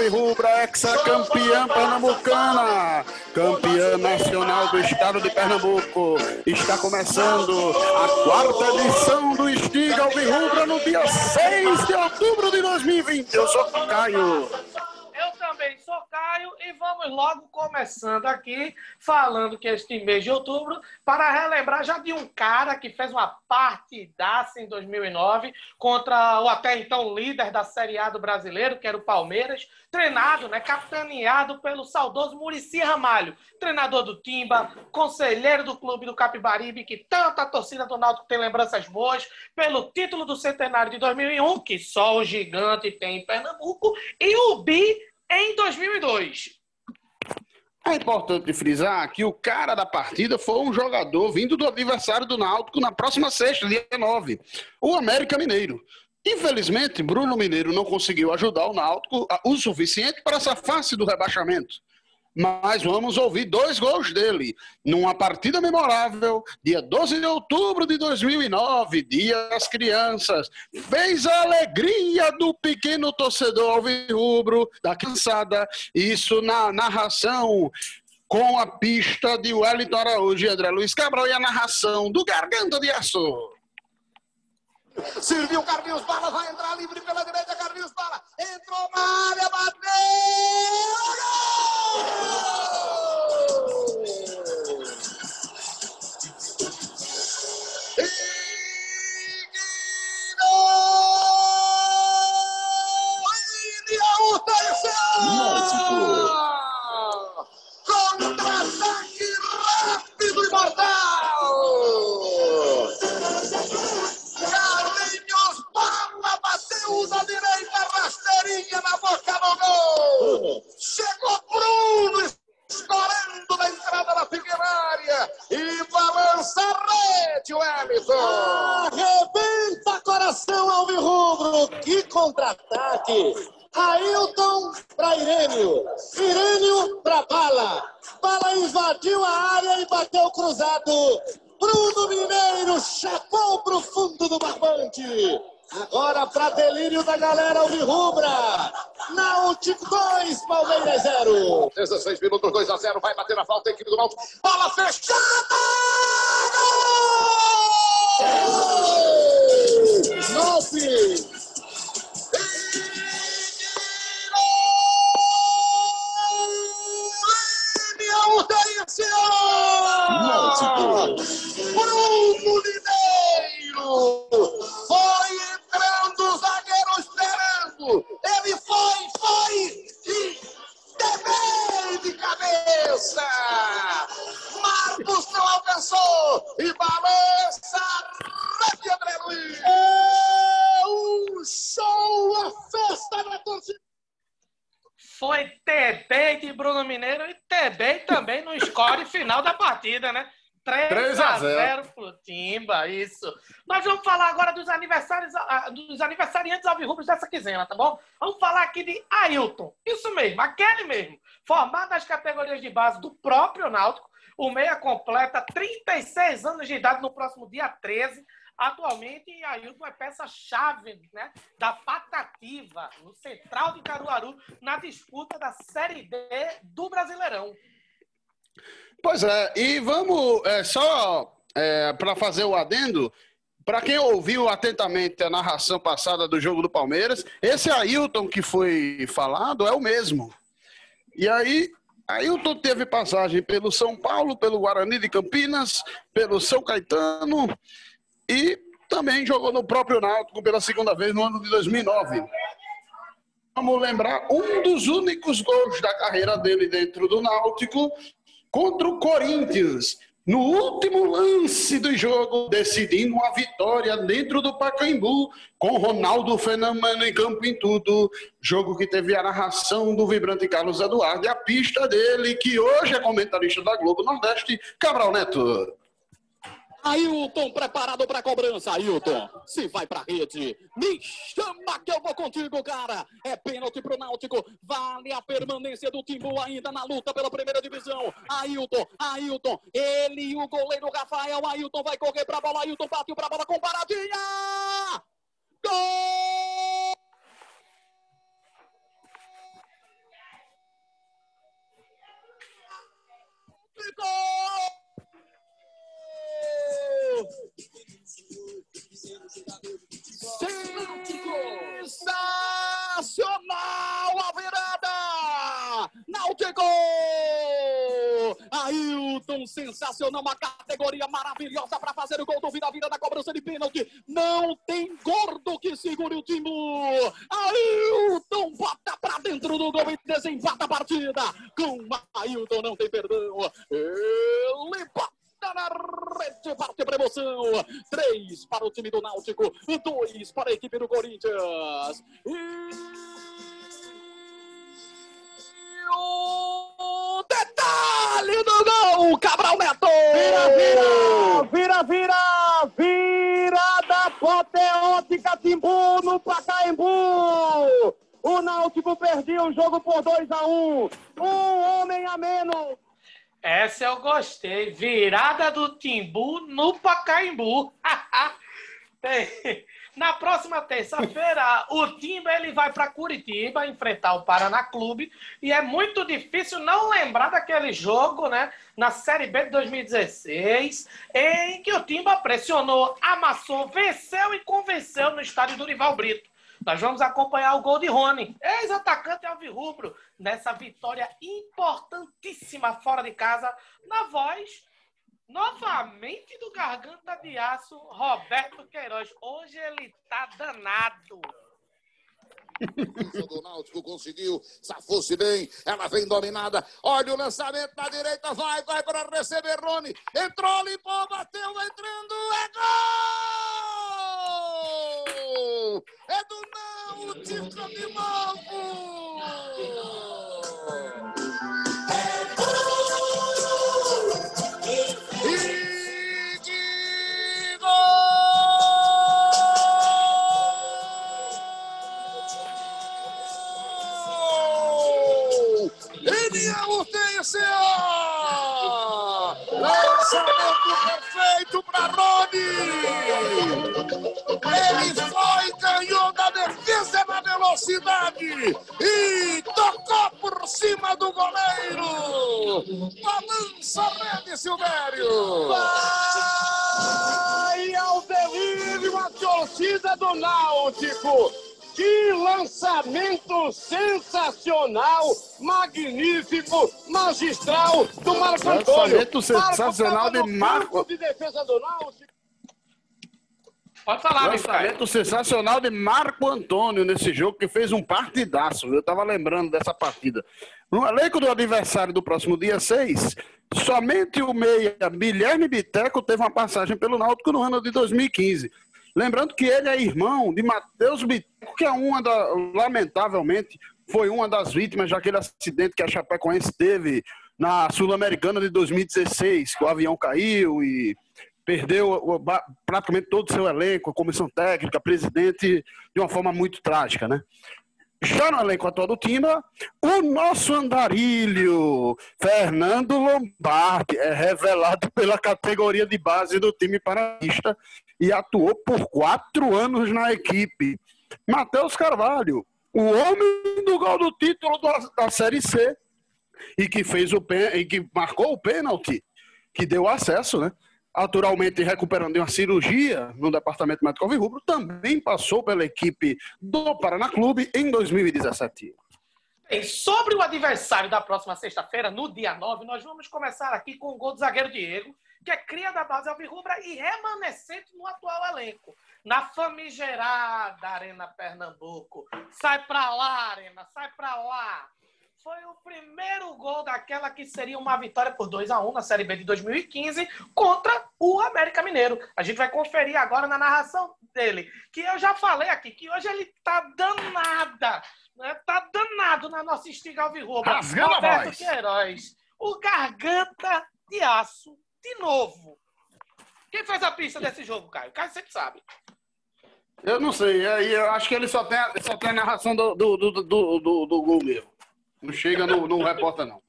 Alvirrubra, ex-campeã pernambucana, campeã nacional do estado de Pernambuco. Está começando a quarta edição do Estiga Alvirrubra no dia 6 de outubro de 2020. Eu sou Caio logo começando aqui, falando que este mês de outubro, para relembrar já de um cara que fez uma partidaça em 2009 contra o até então líder da Série A do brasileiro, que era o Palmeiras, treinado, né, capitaneado pelo saudoso Murici Ramalho, treinador do Timba, conselheiro do clube do Capibaribe, que tanta torcida do Náutico tem lembranças boas, pelo título do centenário de 2001, que só o gigante tem em Pernambuco, e o Bi em 2002. É importante frisar que o cara da partida foi um jogador vindo do aniversário do Náutico na próxima sexta, dia 9, o América Mineiro. Infelizmente, Bruno Mineiro não conseguiu ajudar o Náutico o suficiente para essa face do rebaixamento mas vamos ouvir dois gols dele numa partida memorável, dia 12 de outubro de 2009, Dia das Crianças. Fez a alegria do pequeno torcedor alvirrubro, da cansada, isso na narração com a pista de Wellington Araújo e André Luiz Cabral e a narração do Garganta de Aço. Serviu Carlinhos Bala, vai entrar livre pela direita, Carlinhos Bala. Entrou na área, bateu! Contra-ataque fundo do barbante. Agora para delírio da galera Alvirrubra. Náutico 2, Palmeiras 0. 16 minutos, 2 a 0. Vai bater a falta a equipe do Náutico. Bola fechada! Nove. Náutico. Bruno isso. Nós vamos falar agora dos aniversários, ah, dos aniversariantes alvirrubros dessa quinzena, tá bom? Vamos falar aqui de Ailton. Isso mesmo, aquele mesmo. Formado nas categorias de base do próprio Náutico, o meia completa 36 anos de idade no próximo dia 13. Atualmente, Ailton é peça-chave né, da patativa no Central de Caruaru na disputa da Série D do Brasileirão. Pois é, e vamos é, só é, para fazer o adendo. Para quem ouviu atentamente a narração passada do jogo do Palmeiras, esse Ailton que foi falado é o mesmo. E aí, Ailton teve passagem pelo São Paulo, pelo Guarani de Campinas, pelo São Caetano e também jogou no próprio Náutico pela segunda vez no ano de 2009. Vamos lembrar um dos únicos gols da carreira dele dentro do Náutico contra o Corinthians. No último lance do jogo, decidindo uma vitória dentro do Pacaembu, com Ronaldo Fenômeno em campo em tudo. Jogo que teve a narração do vibrante Carlos Eduardo e a pista dele, que hoje é comentarista da Globo Nordeste, Cabral Neto. Ailton preparado para cobrança. Ailton, se vai para rede, me chama que eu vou contigo, cara. É pênalti pro Náutico. Vale a permanência do Timbu ainda na luta pela primeira divisão. Ailton, Ailton, ele e o goleiro Rafael. Ailton vai correr para bola. Ailton bateu para bola com paradinha. Gol! Gol! Atuação sensacional, uma categoria maravilhosa para fazer o gol do Vira Vira na cobrança de pênalti. Não tem gordo que segure o Timbu. Ailton bota para dentro do gol e desempata a partida. Com Ailton não tem perdão. Ele bota na rede, parte para emoção. Três para o time do Náutico, dois para a equipe do Corinthians. E o detalhe do gol, Cabral Neto! Vira, vira, vira, vira, virada apoteótica Timbu no Pacaembu! O Náutico perdeu o jogo por 2 a 1 um. um homem a menos. Essa eu gostei. Virada do Timbu no Pacaembu. Tem, na próxima terça-feira, o Timba ele vai para Curitiba enfrentar o Paraná Clube e é muito difícil não lembrar daquele jogo, né, na Série B de 2016, em que o Timba pressionou, amassou, venceu e convenceu no estádio do Rival Brito. Nós vamos acompanhar o gol de Rony, ex-atacante alvirrubro, nessa vitória importantíssima fora de casa, na voz Novamente do Garganta de Aço, Roberto Queiroz. Hoje ele tá danado. O Náutico conseguiu, safou-se bem, ela vem dominada. Olha o lançamento na direita, vai, vai para receber Rony. Entrou, limpou, bateu, entrando, é gol! É do Náutico de novo! Lançamento perfeito para Rony! Ele foi, ganhou da defesa na velocidade e tocou por cima do goleiro! Balança a rede, Silvério! Vai ao delírio a torcida do Náutico! Que lançamento sensacional, magnífico, magistral do Marco Antônio. Lançamento sensacional de Marco. De defesa do Náutico. Pode falar, Lançamento sensacional de Marco Antônio nesse jogo, que fez um partidaço. Eu estava lembrando dessa partida. No elenco do adversário do próximo dia 6, somente o meia Guilherme Biteco teve uma passagem pelo Náutico no ano de 2015. Lembrando que ele é irmão de Matheus Biteco, que é uma da, lamentavelmente, foi uma das vítimas daquele acidente que a Chapecoense teve na Sul-Americana de 2016, que o avião caiu e perdeu praticamente todo o seu elenco, a comissão técnica, presidente, de uma forma muito trágica, né? Já no elenco atual do Timba, o nosso andarilho, Fernando Lombardi, é revelado pela categoria de base do time paranista e atuou por quatro anos na equipe. Matheus Carvalho, o homem do gol do título da, da Série C e que fez o e que marcou o pênalti que deu acesso, né? Naturalmente recuperando uma cirurgia no departamento médico Alvirrubro, também passou pela equipe do Paraná Clube em 2017. Bem, sobre o adversário da próxima sexta-feira, no dia 9, nós vamos começar aqui com o gol do zagueiro Diego, que é cria da base alvirrubra e remanescente no atual elenco. Na famigerada Arena Pernambuco. Sai pra lá, Arena, sai pra lá. Foi o primeiro gol daquela que seria uma vitória por 2 a 1 na Série B de 2015 contra o América Mineiro. A gente vai conferir agora na narração dele, que eu já falei aqui, que hoje ele tá danada, né? tá danado na nossa estiga alvirrubra. Rasgando a voz. Queiroz, o garganta de aço de novo. Quem fez a pista desse jogo, Caio? O Caio sempre sabe. Eu não sei, eu acho que ele só tem, só tem a narração do, do, do, do, do, do gol mesmo. Não chega no, no repórter, não.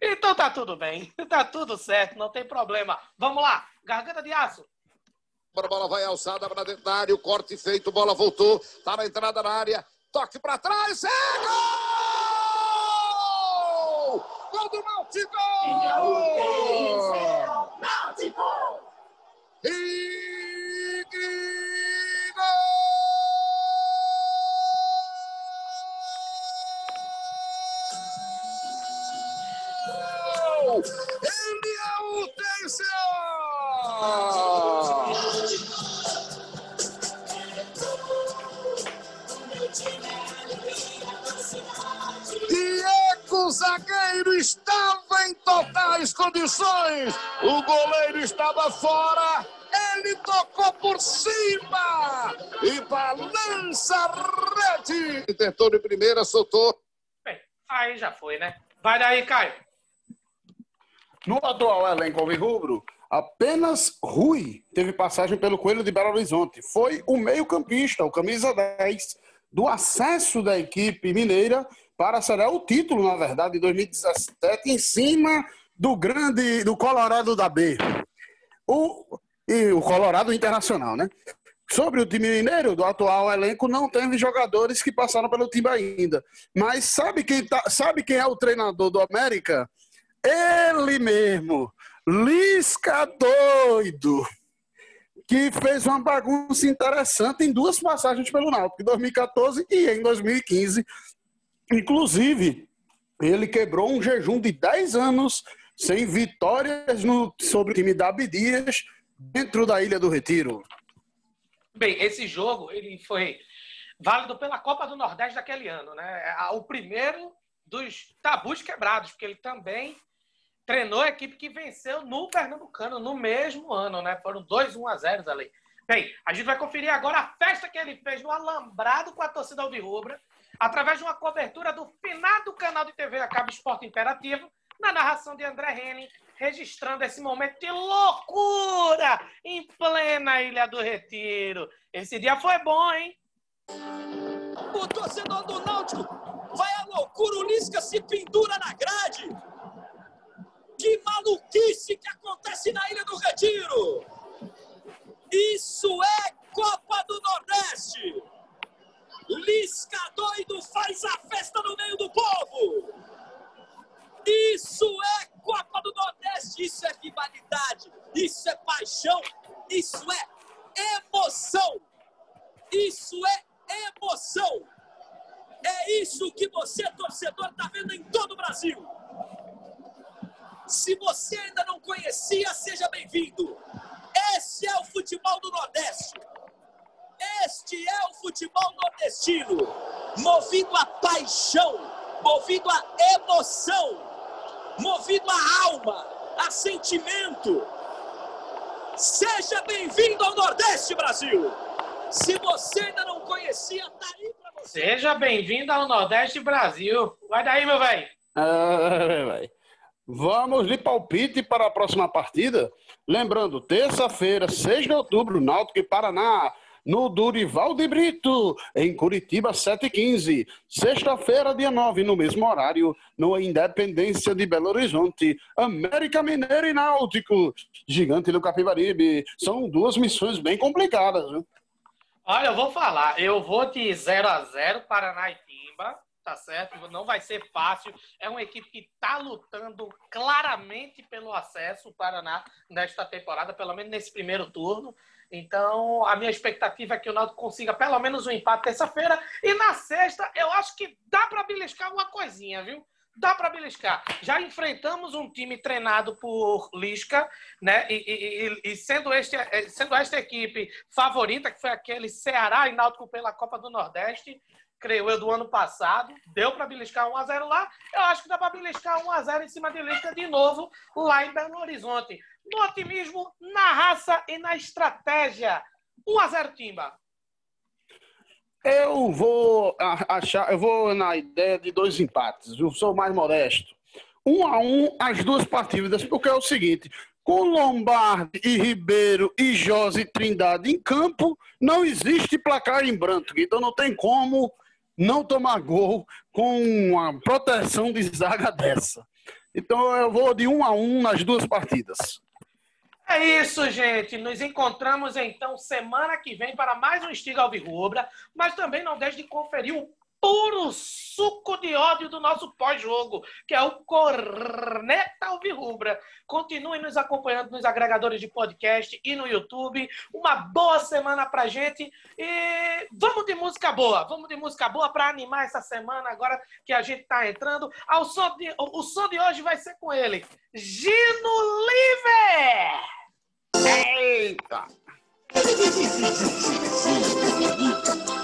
Então tá tudo bem, tá tudo certo, não tem problema. Vamos lá, garganta de aço. A bola vai alçada para dentro da área, o corte feito, bola voltou, tá na entrada da área, toque para trás, é gol! Gol do! Náutico! Em totais condições. O goleiro estava fora. Ele tocou por cima e balança a rede. Tentou de primeira, soltou. Bem, aí já foi, né? Vai daí, Caio. No atual elenco alvirrubro, apenas Rui teve passagem pelo Coelho de Belo Horizonte. Foi o meio-campista, o camisa 10, do acesso da equipe mineira para será o título, na verdade, de 2017, em cima do grande, do Colorado da B. O, e o Colorado Internacional, né? Sobre o time mineiro, do atual elenco, não teve jogadores que passaram pelo time ainda. Mas sabe quem, tá, sabe quem é o treinador do América? Ele mesmo, Lisca Doido, que fez uma bagunça interessante em duas passagens pelo Náutico, em 2014 e em 2015. Inclusive, ele quebrou um jejum de 10 anos sem vitórias no, sobre o time da Abdias dentro da Ilha do Retiro. Bem, esse jogo ele foi válido pela Copa do Nordeste daquele ano, né? O primeiro dos tabus quebrados, porque ele também treinou a equipe que venceu no Pernambucano no mesmo ano, né? Foram dois 1 a 0 ali. Bem, a gente vai conferir agora a festa que ele fez no Alambrado com a torcida alvirrubra, através de uma cobertura do finado canal de TV Acaba Esporte Interativo, na narração de André Henning, registrando esse momento de loucura em plena Ilha do Retiro. Esse dia foi bom, hein? O torcedor do Náutico vai à loucura, o Lisca se pendura na grade. Que maluquice que acontece na Ilha do Retiro! Isso é Copa do Nordeste! Lisca doido faz a festa no meio do povo! Isso é Copa do Nordeste, isso é rivalidade, isso é paixão, isso é emoção! Isso é emoção! É isso que você, torcedor, está vendo em todo o Brasil! Se você ainda não conhecia, seja bem-vindo. Esse é o futebol do Nordeste. Este é o futebol nordestino, movido a paixão, movido a emoção, movido a alma, a sentimento. Seja bem-vindo ao Nordeste, Brasil. Se você ainda não conhecia, tá aí pra você. Seja bem-vindo ao Nordeste Brasil. Vai daí, meu velho. Ah, vai. Vamos de palpite para a próxima partida. Lembrando, terça-feira, 6 de outubro, Náutico e Paraná, no Durival de Brito, em Curitiba, 7h15. Sexta-feira, dia 9, no mesmo horário, no Independência de Belo Horizonte, América Mineiro e Náutico, Gigante do Capibaribe. São duas missões bem complicadas, viu? Olha, eu vou falar. Eu vou de 0 a 0 Paraná e Timba tá certo? Não vai ser fácil. É uma equipe que está lutando claramente pelo acesso, o Paraná, nesta temporada, pelo menos nesse primeiro turno. Então, a minha expectativa é que o Náutico consiga pelo menos um empate terça-feira. E na sexta, eu acho que dá para beliscar uma coisinha, viu? Dá para beliscar. Já enfrentamos um time treinado por Lisca, né? E, e, e, sendo, este, sendo esta equipe favorita, que foi aquele Ceará e Náutico pela Copa do Nordeste, creio eu, do ano passado. Deu para beliscar 1x0 lá. Eu acho que dá para beliscar 1x0 em cima de Lisca de novo, lá em Belo Horizonte. No otimismo, na raça e na estratégia. 1x0 Timba. Eu vou achar, eu vou na ideia de dois empates. Eu sou mais modesto. Um a um as duas partidas, porque é o seguinte: com Lombardi e Ribeiro e José Trindade em campo, não existe placar em branco. Então não tem como não tomar gol com uma proteção de zaga dessa. Então eu vou de um a um nas duas partidas. É isso, gente. Nos encontramos então semana que vem para mais um Estiga Alvirrubra, mas também não deixe de conferir o puro suco de ódio do nosso pós-jogo, que é o Corneta Alvirrubra. Continue nos acompanhando nos agregadores de podcast e no YouTube. Uma boa semana pra gente e vamos de música boa. Vamos de música boa para animar essa semana agora que a gente tá entrando. Ao som de, o som de hoje vai ser com ele, Gino Liver. Eita!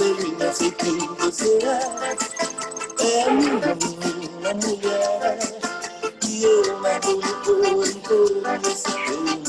Abelhinha, sei quem você é. É a minha menina mulher. E eu mergulho por inteiro nesse teu